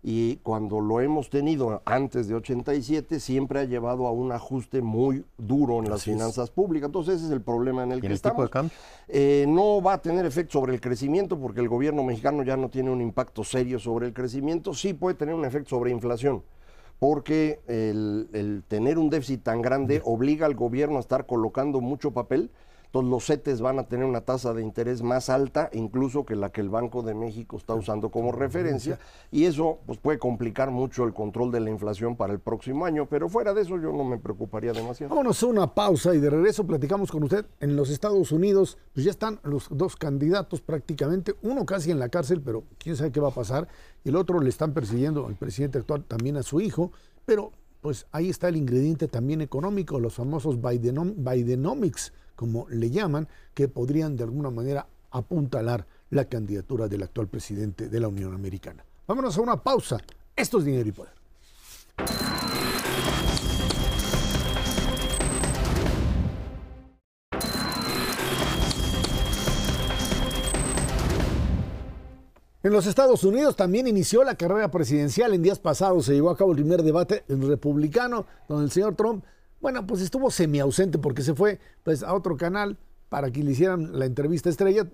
Y cuando lo hemos tenido antes de 87, siempre ha llevado a un ajuste muy duro en las Así es. finanzas públicas. Entonces ese es el problema en el ¿Y que el estamos. tipo de cambio? Eh, no va a tener efecto sobre el crecimiento porque el gobierno mexicano ya no tiene un impacto serio sobre el crecimiento, sí puede tener un efecto sobre inflación, porque el, el tener un déficit tan grande obliga al gobierno a estar colocando mucho papel. Entonces los CETES van a tener una tasa de interés más alta incluso que la que el Banco de México está usando como referencia. y eso pues puede complicar mucho el control de la inflación para el próximo año, pero fuera de eso yo no me preocuparía demasiado. Vámonos a una pausa y de regreso platicamos con usted. En los Estados Unidos pues ya están los dos candidatos prácticamente, uno casi en la cárcel, pero quién sabe qué va a pasar, y el otro le están persiguiendo el presidente actual también a su hijo, pero pues ahí está el ingrediente también económico, los famosos Bidenomics como le llaman, que podrían de alguna manera apuntalar la candidatura del actual presidente de la Unión Americana. Vámonos a una pausa. Esto es Dinero y Poder. En los Estados Unidos también inició la carrera presidencial. En días pasados se llevó a cabo el primer debate republicano, donde el señor Trump bueno, pues estuvo semi ausente porque se fue pues, a otro canal para que le hicieran la entrevista estrella.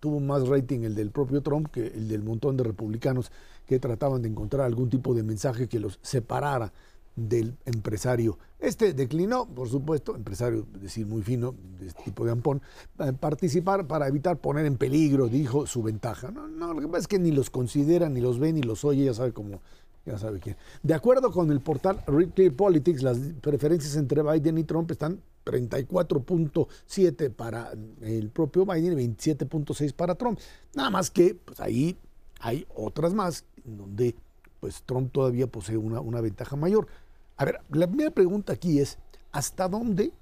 Tuvo más rating el del propio Trump que el del montón de republicanos que trataban de encontrar algún tipo de mensaje que los separara del empresario. Este declinó, por supuesto, empresario, decir, muy fino, de este tipo de ampón, participar para evitar poner en peligro, dijo, su ventaja. No, no, lo que pasa es que ni los considera, ni los ve, ni los oye, ya sabe cómo ya sabe quién. De acuerdo con el portal Real Politics, las preferencias entre Biden y Trump están 34.7 para el propio Biden y 27.6 para Trump. Nada más que pues ahí hay otras más donde pues Trump todavía posee una, una ventaja mayor. A ver, la primera pregunta aquí es, ¿hasta dónde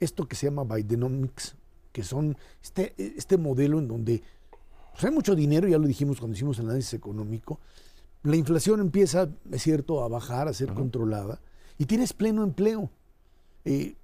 esto que se llama Bidenomics, que son este, este modelo en donde pues, hay mucho dinero, ya lo dijimos cuando hicimos el análisis económico, la inflación empieza, es cierto, a bajar, a ser controlada, y tienes pleno empleo. Eh,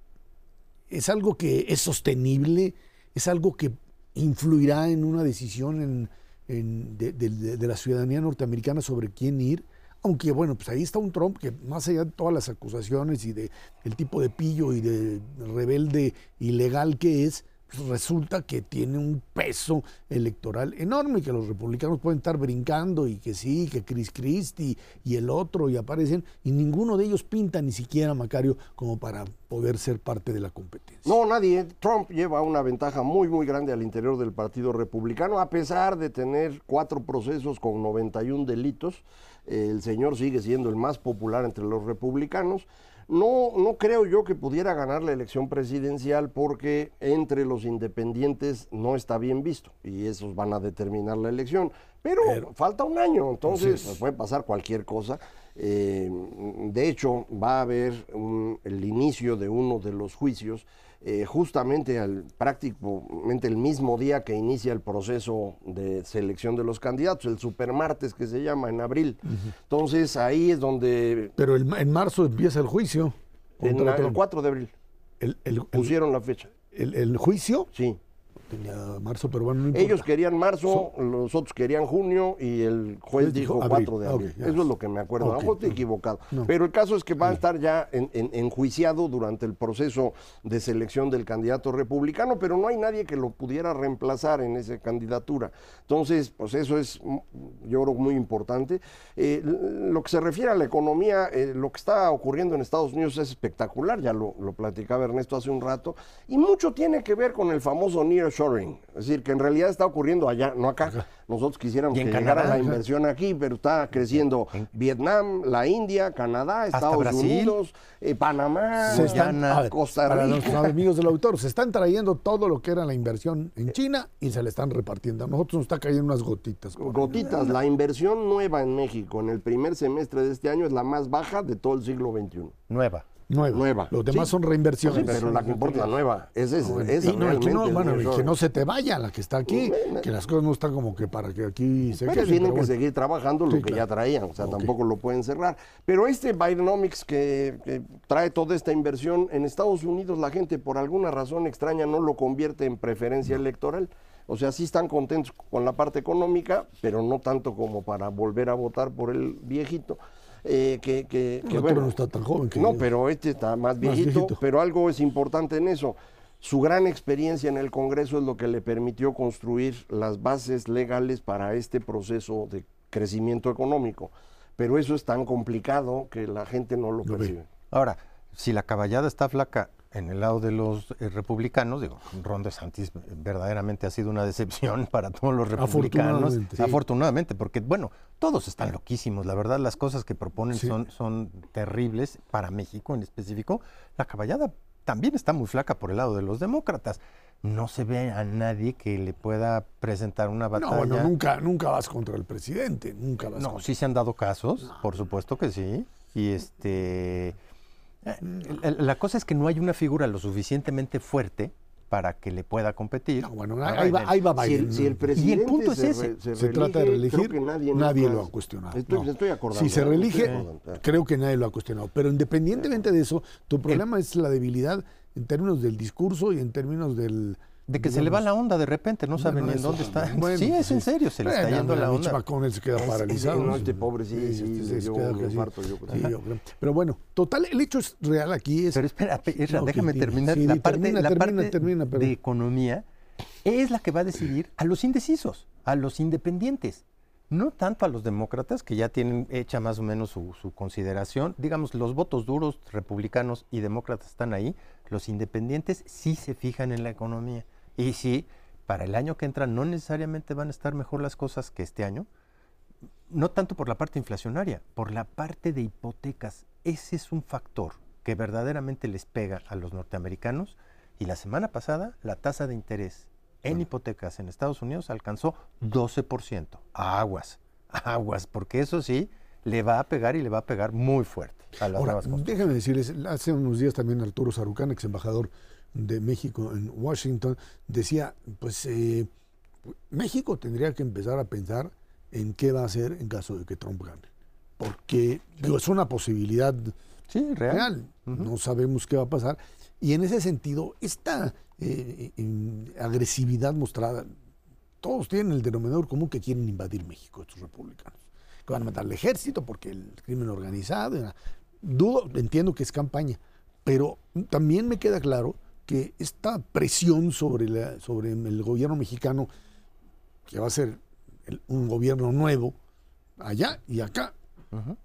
es algo que es sostenible, es algo que influirá en una decisión de, la ciudadanía norteamericana sobre quién ir. Aunque bueno, pues ahí está un Trump que más allá de todas las acusaciones y de el tipo de pillo y de rebelde ilegal que es, resulta que tiene un peso electoral enorme, que los republicanos pueden estar brincando y que sí, que Chris Christie y el otro y aparecen, y ninguno de ellos pinta ni siquiera Macario como para poder ser parte de la competencia. No, nadie. Trump lleva una ventaja muy, muy grande al interior del Partido Republicano, a pesar de tener cuatro procesos con 91 delitos. El señor sigue siendo el más popular entre los republicanos. No, no creo yo que pudiera ganar la elección presidencial porque entre los independientes no está bien visto y esos van a determinar la elección. Pero, falta un año, entonces puede pasar cualquier cosa. Eh, de hecho, va a haber el inicio de uno de los juicios eh, justamente al, prácticamente el mismo día que inicia el proceso de selección de los candidatos, el supermartes que se llama en abril. Entonces ahí es donde... Pero en marzo empieza el juicio. En el 4 de abril. El, pusieron la fecha. ¿El, juicio? Sí tenía marzo, pero bueno, no Ellos querían marzo, los otros querían junio y el juez dijo, 4 de abril. Eso es lo que me acuerdo. a lo estoy equivocado. Pero el caso es que va a estar ya enjuiciado durante el proceso de selección del candidato republicano, pero no hay nadie que lo pudiera reemplazar en esa candidatura. Entonces, pues eso es, mm, yo creo, muy importante. Eh, lo que se refiere a la economía, eh, lo que está ocurriendo en Estados Unidos es espectacular, ya lo, lo platicaba Ernesto hace un rato, y mucho tiene que ver con el famoso Es decir, que en realidad está ocurriendo allá, no acá. Nosotros quisiéramos que llegara la inversión aquí, pero está creciendo Vietnam, la India, Canadá, Estados Unidos, eh, Panamá, Costa Rica. Para nuestros amigos del autor, se están trayendo todo lo que era la inversión en China y se le están repartiendo. A nosotros nos está cayendo unas gotitas. Gotitas. La inversión nueva en México en el primer semestre de este año es la más baja de todo el siglo XXI. Nueva. Nueva. Los demás son reinversiones. pero la que importa es la nueva. Es esa. y no, que no, bueno, que no se te vaya la que está aquí, que las cosas no están como que para que aquí se pero tienen que seguir trabajando lo que ya traían, o sea, tampoco lo pueden cerrar. Pero este Bidenomics que, que, trae toda esta inversión, en Estados Unidos la gente por alguna razón extraña no lo convierte en preferencia electoral. O sea, sí están contentos con la parte económica, pero no tanto como para volver a votar por el viejito. Eh, que, que, bueno, no está tan joven. no, pero este está más viejito, pero algo es importante en eso. Su gran experiencia en el Congreso es lo que le permitió construir las bases legales para este proceso de crecimiento económico. Pero eso es tan complicado que la gente no lo, percibe. Ahora, si la caballada está flaca, en el lado de los eh, republicanos, digo, Ron DeSantis verdaderamente ha sido una decepción para todos los republicanos. Afortunadamente, sí. Afortunadamente, porque, bueno, todos están loquísimos. La verdad, las cosas que proponen Sí. son, son terribles para México en específico. La caballada también está muy flaca por el lado de los demócratas. No se ve a nadie que le pueda presentar una batalla. No, bueno, nunca, nunca vas contra el presidente, nunca vas No, contra- sí se han dado casos, por supuesto que sí. Y este. Eh, La cosa es que no hay una figura lo suficientemente fuerte para que le pueda competir. No, bueno, ahí va, ahí va Si Biden. el, si el presidente punto es se, ese. re- se se trata de reelegir, creo que nadie, lo ha cuestionado. Estoy, no. estoy acordando. Si se reelige, Estoy creo que nadie lo ha cuestionado. Pero independientemente de eso, tu problema es la debilidad en términos del discurso y en términos del... De que se le va digamos, la onda de repente, no saben bueno, ni en dónde está. Bueno, sí, es pues en serio, se le está yendo la Mitch onda. McConnell se queda paralizado. no, este pobre sí, sí, se queda sí. Pero bueno, total, el hecho es real aquí es... Pero espera, pe- Esra, No, déjame sí, terminar. sí, la parte, termina, la termina, parte termina, perdón. de economía es la que va a decidir a los indecisos, a los independientes. No tanto a los demócratas, que ya tienen hecha más o menos su, su consideración. Digamos, los votos duros, republicanos y demócratas están ahí. Los independientes sí se fijan en la economía. Y sí, para el año que entra no necesariamente van a estar mejor las cosas que este año, no tanto por la parte inflacionaria, por la parte de hipotecas. Ese es un factor que verdaderamente les pega a los norteamericanos. Y la semana pasada la tasa de interés en hipotecas en Estados Unidos alcanzó 12%. Aguas, aguas, porque eso sí le va a pegar y le va a pegar muy fuerte a las Ahora, nuevas construcciones. déjame decirles, hace unos días también Arturo Sarucán, ex embajador de México en Washington, decía, pues eh, México tendría que empezar a pensar en qué va a hacer en caso de que Trump gane. Porque digo, es una posibilidad Sí, real. real, no sabemos qué va a pasar. Y en ese sentido, esta eh, en- agresividad mostrada, todos tienen el denominador común que quieren invadir México, estos republicanos. Que van a matar al ejército porque el crimen organizado. Dudo, entiendo que es campaña, pero también me queda claro que esta presión sobre, la, sobre el gobierno mexicano, que va a ser el- un gobierno nuevo, allá y acá,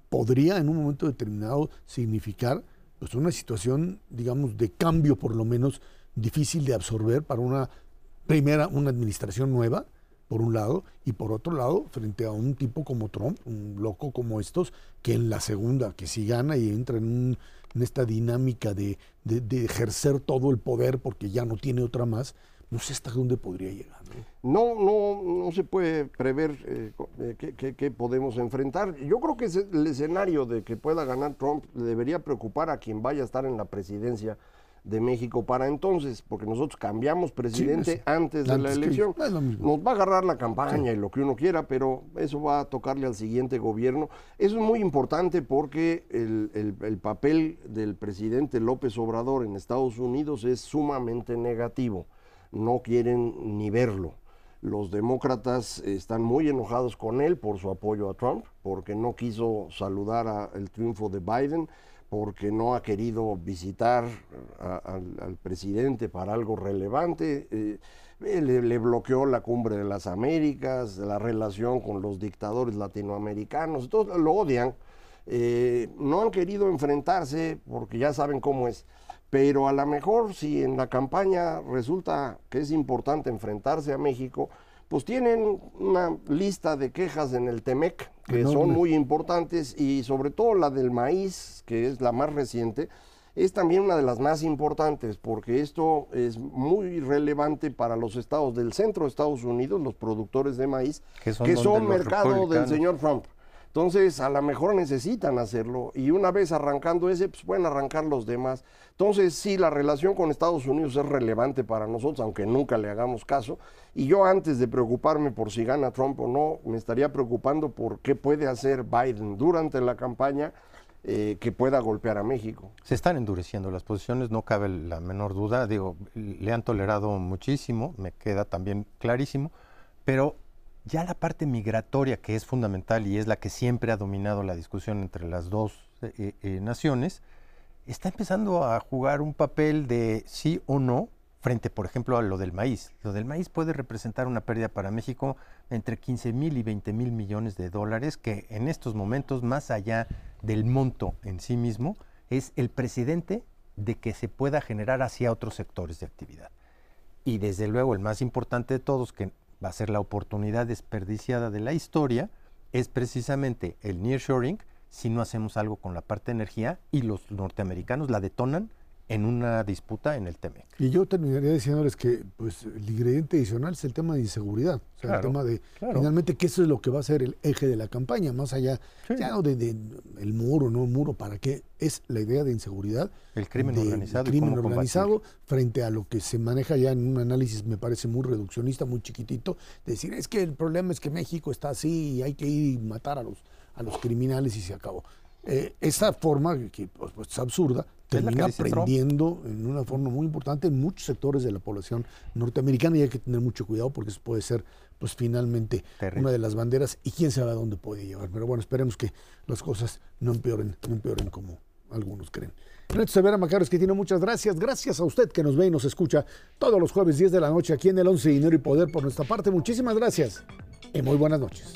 podría en un momento determinado significar pues una situación, digamos, de cambio por lo menos difícil de absorber para una primera, una administración nueva, por un lado, y por otro lado, frente a un tipo como Trump, un loco como estos, que en la segunda, que si gana y entra en, un- en esta dinámica de, de- ejercer todo el poder porque ya no tiene otra más, no sé hasta dónde podría llegar. ¿no? No, no, se puede prever eh, qué, podemos enfrentar. Yo creo que el escenario de que pueda ganar Trump debería preocupar a quien vaya a estar en la presidencia de México para entonces, porque nosotros cambiamos presidente es- antes de la que- elección. mismo. Nos va a agarrar la campaña y lo que uno quiera, pero eso va a tocarle al siguiente gobierno. Eso es muy importante porque el, el- el papel del presidente López Obrador en Estados Unidos es sumamente negativo. No quieren ni verlo. Los demócratas están muy enojados con él por su apoyo a Trump, porque no quiso saludar a el triunfo de Biden, porque no ha querido visitar a- al, presidente para algo relevante. eh, eh, le, le bloqueó la cumbre de las Américas, la relación con los dictadores latinoamericanos, entonces lo odian. Eh, no han querido enfrentarse porque ya saben cómo es. Pero a lo mejor si en la campaña resulta que es importante enfrentarse a México, pues tienen una lista de quejas en el TEMEC que son muy importantes y sobre todo la del maíz, que es la más reciente, es también una de las más importantes porque esto es muy relevante para los estados del centro de Estados Unidos, los productores de maíz, Que son que mercado del señor Trump. Entonces, a lo mejor necesitan hacerlo y una vez arrancando ese, pues pueden arrancar los demás. Entonces, sí, la relación con Estados Unidos es relevante para nosotros, aunque nunca le hagamos caso. Y yo antes de preocuparme por si gana Trump o no, me estaría preocupando por qué puede hacer Biden durante la campaña eh, que pueda golpear a México. Se están endureciendo las posiciones, no cabe la menor duda. Digo, le han tolerado muchísimo, me queda también clarísimo, pero ya la parte migratoria, que es fundamental y es la que siempre ha dominado la discusión entre las dos eh, eh, naciones, está empezando a jugar un papel de sí o no frente, por ejemplo, a lo del maíz. Lo del maíz puede representar una pérdida para México entre 15 mil y 20 mil millones de dólares, que en estos momentos, más allá del monto en sí mismo, es el presidente de que se pueda generar hacia otros sectores de actividad. Y desde luego el más importante de todos, que va a ser la oportunidad desperdiciada de la historia, es precisamente el nearshoring si no hacemos algo con la parte de energía y los norteamericanos la detonan en una disputa en el TEMEC. Y yo terminaría diciéndoles que pues, el ingrediente adicional es el tema de inseguridad, o sea, el tema de finalmente que eso es lo que va a ser el eje de la campaña, más allá ya no de, el muro, no muro, ¿para qué? Es la idea de inseguridad. El crimen organizado. El crimen organizado frente a lo que se maneja ya en un análisis, me parece muy reduccionista, muy chiquitito, decir, es que el problema es que México está así y hay que ir y matar a los, a los criminales y se acabó. Eh, esa forma, que pues, pues, es absurda, termina aprendiendo en una forma muy importante en muchos sectores de la población norteamericana y hay que tener mucho cuidado porque eso puede ser pues finalmente una de las banderas y quién sabe a dónde puede llevar. Pero bueno, esperemos que las cosas no empeoren, no empeoren como algunos creen. Reto Severa Macaros, que tiene muchas gracias. Gracias a usted que nos ve y nos escucha todos los jueves 10 de la noche aquí en el 11 Dinero y Poder por nuestra parte. Muchísimas gracias y muy buenas noches.